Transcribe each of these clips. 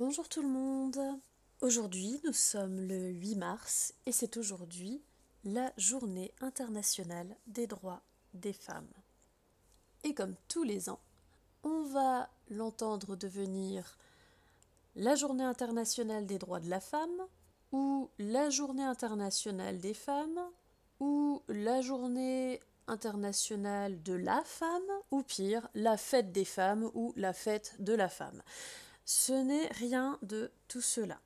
Bonjour tout le monde. Aujourd'hui, nous sommes le 8 mars et c'est aujourd'hui la journée internationale des droits des femmes. Et comme tous les ans, on va l'entendre devenir la journée internationale des droits de la femme ou la journée internationale des femmes ou la journée internationale de la femme ou pire, la fête des femmes ou la fête de la femme. Ce n'est rien de tout cela.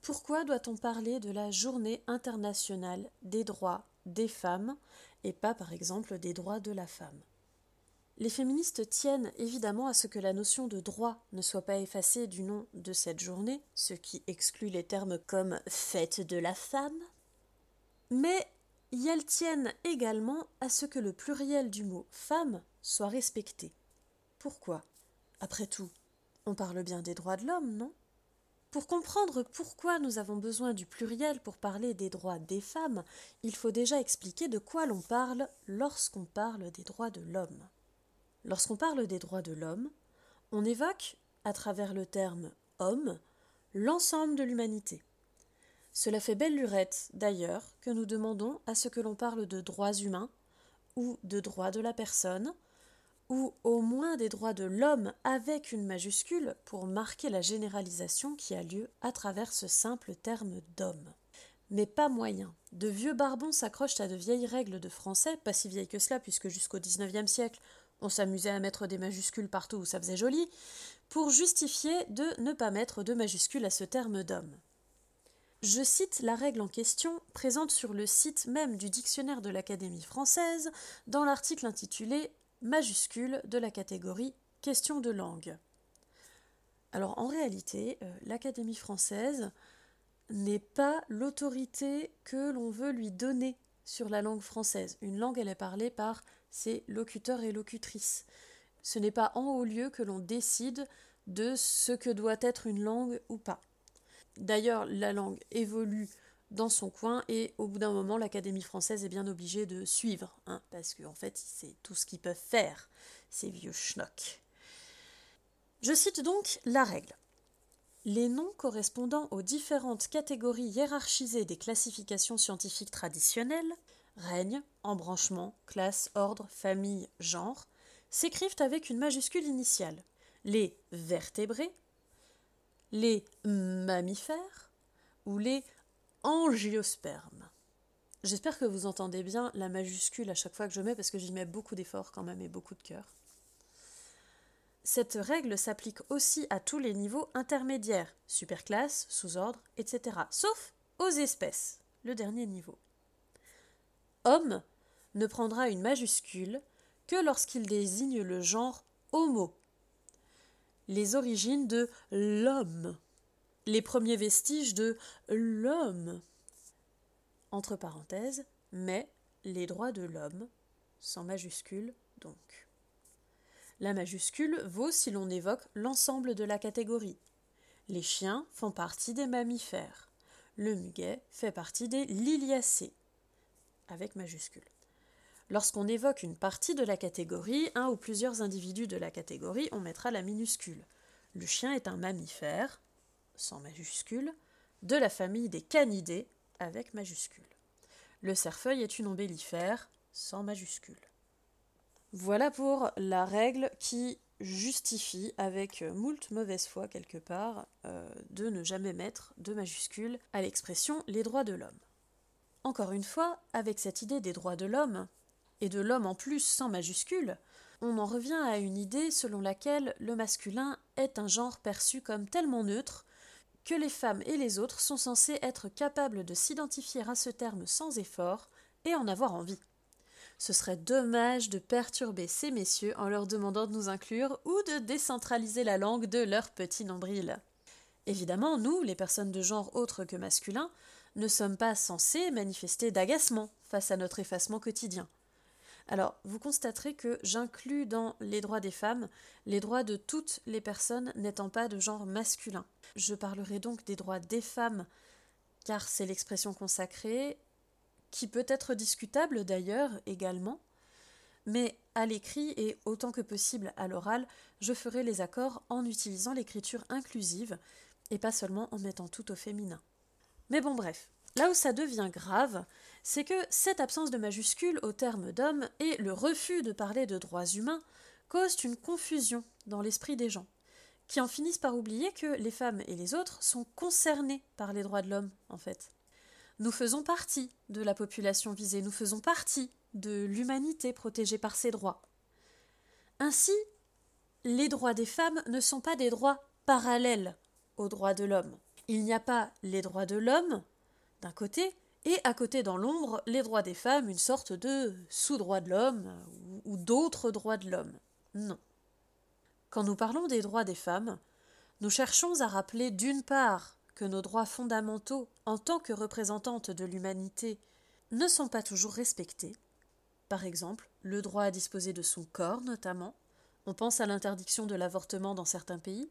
Pourquoi doit-on parler de la journée internationale des droits des femmes et pas par exemple des droits de la femme? Les féministes tiennent évidemment à ce que la notion de droit ne soit pas effacée du nom de cette journée, ce qui exclut les termes comme fête de la femme, mais elles tiennent également à ce que le pluriel du mot femme soit respecté. Pourquoi? Après tout, on parle bien des droits de l'homme, non? Pour comprendre pourquoi nous avons besoin du pluriel pour parler des droits des femmes, il faut déjà expliquer de quoi l'on parle lorsqu'on parle des droits de l'homme. Lorsqu'on parle des droits de l'homme, on évoque, à travers le terme homme, l'ensemble de l'humanité. Cela fait belle lurette, d'ailleurs, que nous demandons à ce que l'on parle de droits humains, ou de droits de la personne, ou au moins des droits de l'homme avec une majuscule pour marquer la généralisation qui a lieu à travers ce simple terme d'homme. Mais pas moyen. De vieux barbons s'accrochent à de vieilles règles de français, pas si vieilles que cela, puisque jusqu'au XIXe siècle, on s'amusait à mettre des majuscules partout où ça faisait joli, pour justifier de ne pas mettre de majuscules à ce terme d'homme. Je cite la règle en question, présente sur le site même du dictionnaire de l'Académie française, dans l'article intitulé majuscule de la catégorie question de langue. Alors en réalité, euh, l'Académie française n'est pas l'autorité que l'on veut lui donner sur la langue française. Une langue, elle est parlée par ses locuteurs et locutrices. Ce n'est pas en haut lieu que l'on décide de ce que doit être une langue ou pas. D'ailleurs, la langue évolue dans son coin et au bout d'un moment l'Académie française est bien obligée de suivre, hein, parce qu'en fait c'est tout ce qu'ils peuvent faire, ces vieux schnocks. Je cite donc la règle. Les noms correspondant aux différentes catégories hiérarchisées des classifications scientifiques traditionnelles, règne, embranchement, classe, ordre, famille, genre, s'écrivent avec une majuscule initiale. Les vertébrés, les mammifères ou les angiosperme. J'espère que vous entendez bien la majuscule à chaque fois que je mets parce que j'y mets beaucoup d'efforts quand même et beaucoup de cœur. Cette règle s'applique aussi à tous les niveaux intermédiaires, superclasse, sous-ordre, etc., sauf aux espèces, le dernier niveau. Homme ne prendra une majuscule que lorsqu'il désigne le genre homo, les origines de l'homme les premiers vestiges de l'homme. Entre parenthèses, mais les droits de l'homme, sans majuscule donc. La majuscule vaut si l'on évoque l'ensemble de la catégorie. Les chiens font partie des mammifères. Le muguet fait partie des liliacées, avec majuscule. Lorsqu'on évoque une partie de la catégorie, un ou plusieurs individus de la catégorie, on mettra la minuscule. Le chien est un mammifère, sans majuscule, de la famille des canidés avec majuscule. Le cerfeuil est une ombellifère sans majuscule. Voilà pour la règle qui justifie, avec moult mauvaise foi quelque part, euh, de ne jamais mettre de majuscule à l'expression les droits de l'homme. Encore une fois, avec cette idée des droits de l'homme, et de l'homme en plus sans majuscule, on en revient à une idée selon laquelle le masculin est un genre perçu comme tellement neutre que les femmes et les autres sont censées être capables de s'identifier à ce terme sans effort et en avoir envie. Ce serait dommage de perturber ces messieurs en leur demandant de nous inclure ou de décentraliser la langue de leur petit nombril. Évidemment, nous, les personnes de genre autre que masculin, ne sommes pas censés manifester d'agacement face à notre effacement quotidien. Alors, vous constaterez que j'inclus dans les droits des femmes les droits de toutes les personnes n'étant pas de genre masculin. Je parlerai donc des droits des femmes, car c'est l'expression consacrée, qui peut être discutable d'ailleurs également, mais à l'écrit et autant que possible à l'oral, je ferai les accords en utilisant l'écriture inclusive et pas seulement en mettant tout au féminin. Mais bon bref, là où ça devient grave, c'est que cette absence de majuscule au terme d'homme et le refus de parler de droits humains causent une confusion dans l'esprit des gens, qui en finissent par oublier que les femmes et les autres sont concernés par les droits de l'homme, en fait. Nous faisons partie de la population visée, nous faisons partie de l'humanité protégée par ses droits. Ainsi, les droits des femmes ne sont pas des droits parallèles aux droits de l'homme. Il n'y a pas les droits de l'homme d'un côté et à côté dans l'ombre les droits des femmes, une sorte de sous-droit de l'homme ou, d'autres droits de l'homme. Non. Quand nous parlons des droits des femmes, nous cherchons à rappeler d'une part que nos droits fondamentaux en tant que représentantes de l'humanité ne sont pas toujours respectés. Par exemple, le droit à disposer de son corps notamment. On pense à l'interdiction de l'avortement dans certains pays,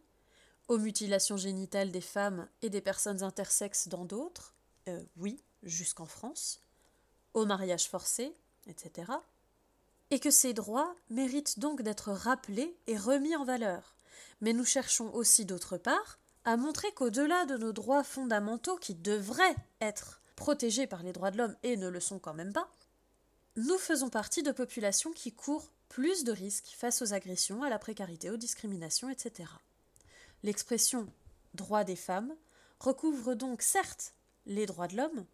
aux mutilations génitales des femmes et des personnes intersexes dans d'autres, euh, oui, jusqu'en France, au mariage forcé, etc. Et que ces droits méritent donc d'être rappelés et remis en valeur. Mais nous cherchons aussi d'autre part à montrer qu'au-delà de nos droits fondamentaux qui devraient être protégés par les droits de l'homme et ne le sont quand même pas, nous faisons partie de populations qui courent plus de risques face aux agressions, à la précarité, aux discriminations, etc. L'expression droit des femmes recouvre donc certes les droits de l'homme,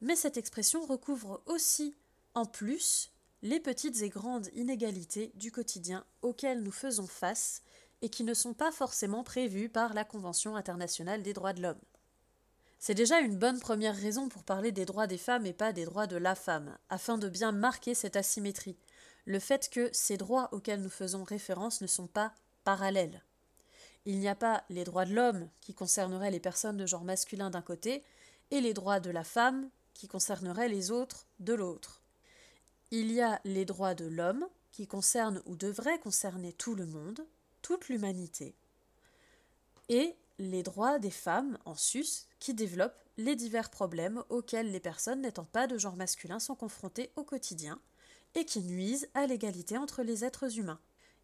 mais cette expression recouvre aussi, en plus, les petites et grandes inégalités du quotidien auxquelles nous faisons face et qui ne sont pas forcément prévues par la Convention internationale des droits de l'homme. C'est déjà une bonne première raison pour parler des droits des femmes et pas des droits de la femme, afin de bien marquer cette asymétrie, le fait que ces droits auxquels nous faisons référence ne sont pas parallèles. Il n'y a pas les droits de l'homme qui concerneraient les personnes de genre masculin d'un côté et les droits de la femme qui concerneraient les autres de l'autre. Il y a les droits de l'homme qui concernent ou devraient concerner tout le monde, toute l'humanité, et les droits des femmes en sus qui développent les divers problèmes auxquels les personnes n'étant pas de genre masculin sont confrontées au quotidien et qui nuisent à l'égalité entre les êtres humains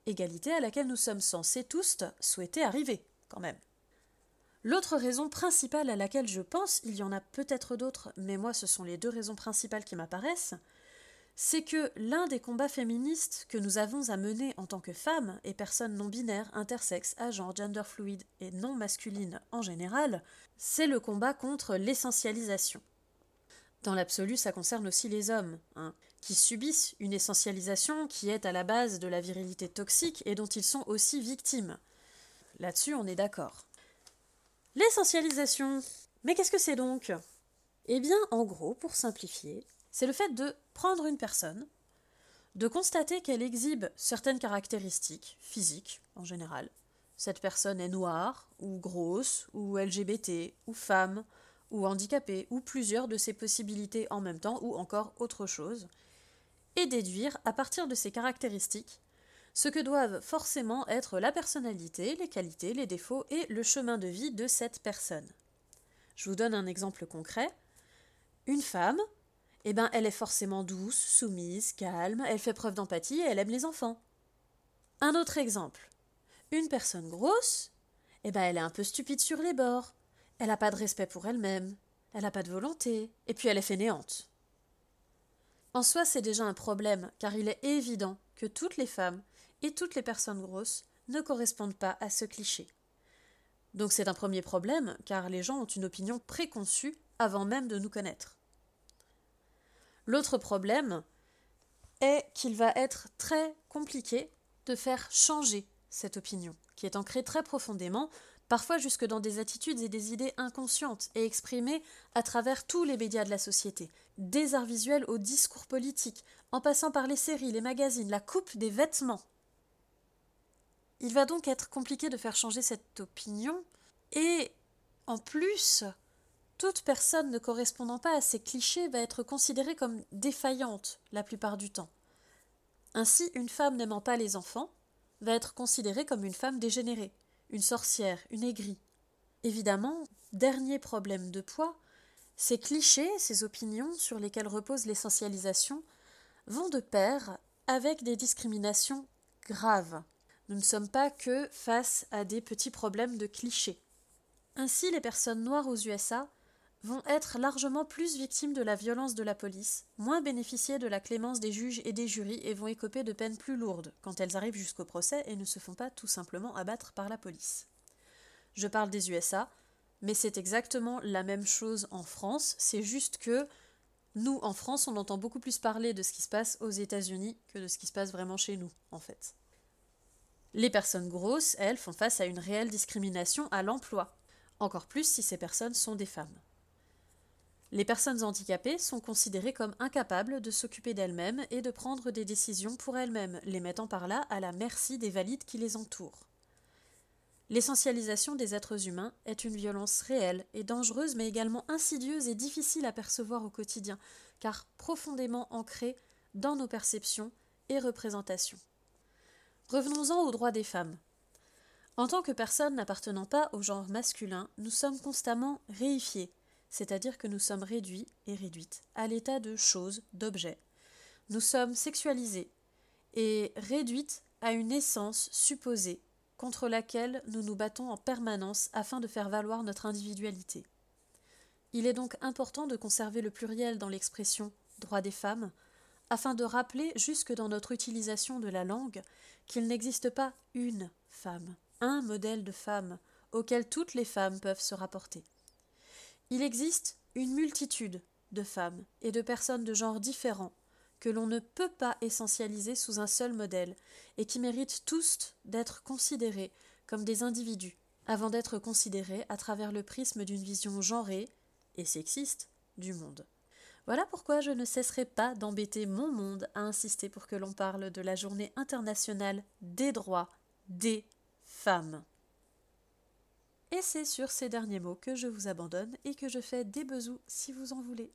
égalité à laquelle nous sommes censés tous souhaiter arriver, quand même. L'autre raison principale à laquelle je pense, il y en a peut-être d'autres, mais moi ce sont les deux raisons principales qui m'apparaissent, c'est que l'un des combats féministes que nous avons à mener en tant que femmes et personnes non binaires, intersexes, agents, gender fluide et non masculines en général, c'est le combat contre l'essentialisation. Dans l'absolu, ça concerne aussi les hommes. Hein qui subissent une essentialisation qui est à la base de la virilité toxique et dont ils sont aussi victimes. Là-dessus, on est d'accord. L'essentialisation. Mais qu'est-ce que c'est donc? Eh bien, en gros, pour simplifier, c'est le fait de prendre une personne, de constater qu'elle exhibe certaines caractéristiques, physiques en général. Cette personne est noire, ou grosse, ou LGBT, ou femme, ou handicapée, ou plusieurs de ces possibilités en même temps, ou encore autre chose, et déduire, à partir de ces caractéristiques, ce que doivent forcément être la personnalité, les qualités, les défauts et le chemin de vie de cette personne. Je vous donne un exemple concret. Une femme, eh ben, elle est forcément douce, soumise, calme, elle fait preuve d'empathie et elle aime les enfants. Un autre exemple. Une personne grosse, eh ben, elle est un peu stupide sur les bords. Elle n'a pas de respect pour elle-même. Elle n'a pas de volonté. Et puis elle est fainéante. En soi, c'est déjà un problème, car il est évident que toutes les femmes et toutes les personnes grosses ne correspondent pas à ce cliché. Donc c'est un premier problème, car les gens ont une opinion préconçue avant même de nous connaître. L'autre problème est qu'il va être très compliqué de faire changer cette opinion, qui est ancrée très profondément parfois jusque dans des attitudes et des idées inconscientes et exprimées à travers tous les médias de la société, des arts visuels au discours politique, en passant par les séries, les magazines, la coupe des vêtements. Il va donc être compliqué de faire changer cette opinion, et en plus, toute personne ne correspondant pas à ces clichés va être considérée comme défaillante la plupart du temps. Ainsi, une femme n'aimant pas les enfants va être considérée comme une femme dégénérée une sorcière, une aigrie. Évidemment, dernier problème de poids, ces clichés, ces opinions sur lesquelles repose l'essentialisation, vont de pair avec des discriminations graves. Nous ne sommes pas que face à des petits problèmes de clichés. Ainsi, les personnes noires aux USA vont être largement plus victimes de la violence de la police, moins bénéficier de la clémence des juges et des jurys et vont écoper de peines plus lourdes quand elles arrivent jusqu'au procès et ne se font pas tout simplement abattre par la police. Je parle des USA, mais c'est exactement la même chose en France, c'est juste que nous, en France, on entend beaucoup plus parler de ce qui se passe aux États-Unis que de ce qui se passe vraiment chez nous, en fait. Les personnes grosses, elles, font face à une réelle discrimination à l'emploi, encore plus si ces personnes sont des femmes. Les personnes handicapées sont considérées comme incapables de s'occuper d'elles-mêmes et de prendre des décisions pour elles-mêmes, les mettant par là à la merci des valides qui les entourent. L'essentialisation des êtres humains est une violence réelle et dangereuse, mais également insidieuse et difficile à percevoir au quotidien, car profondément ancrée dans nos perceptions et représentations. Revenons-en aux droits des femmes. En tant que personnes n'appartenant pas au genre masculin, nous sommes constamment réifiés, c'est-à-dire que nous sommes réduits et réduites à l'état de choses, d'objets. Nous sommes sexualisés et réduites à une essence supposée contre laquelle nous nous battons en permanence afin de faire valoir notre individualité. Il est donc important de conserver le pluriel dans l'expression droit des femmes, afin de rappeler jusque dans notre utilisation de la langue qu'il n'existe pas une femme, un modèle de femme auquel toutes les femmes peuvent se rapporter. Il existe une multitude de femmes et de personnes de genres différents que l'on ne peut pas essentialiser sous un seul modèle et qui méritent tous d'être considérés comme des individus avant d'être considérés à travers le prisme d'une vision genrée et sexiste du monde. Voilà pourquoi je ne cesserai pas d'embêter mon monde à insister pour que l'on parle de la journée internationale des droits des femmes. Et c'est sur ces derniers mots que je vous abandonne et que je fais des besous si vous en voulez.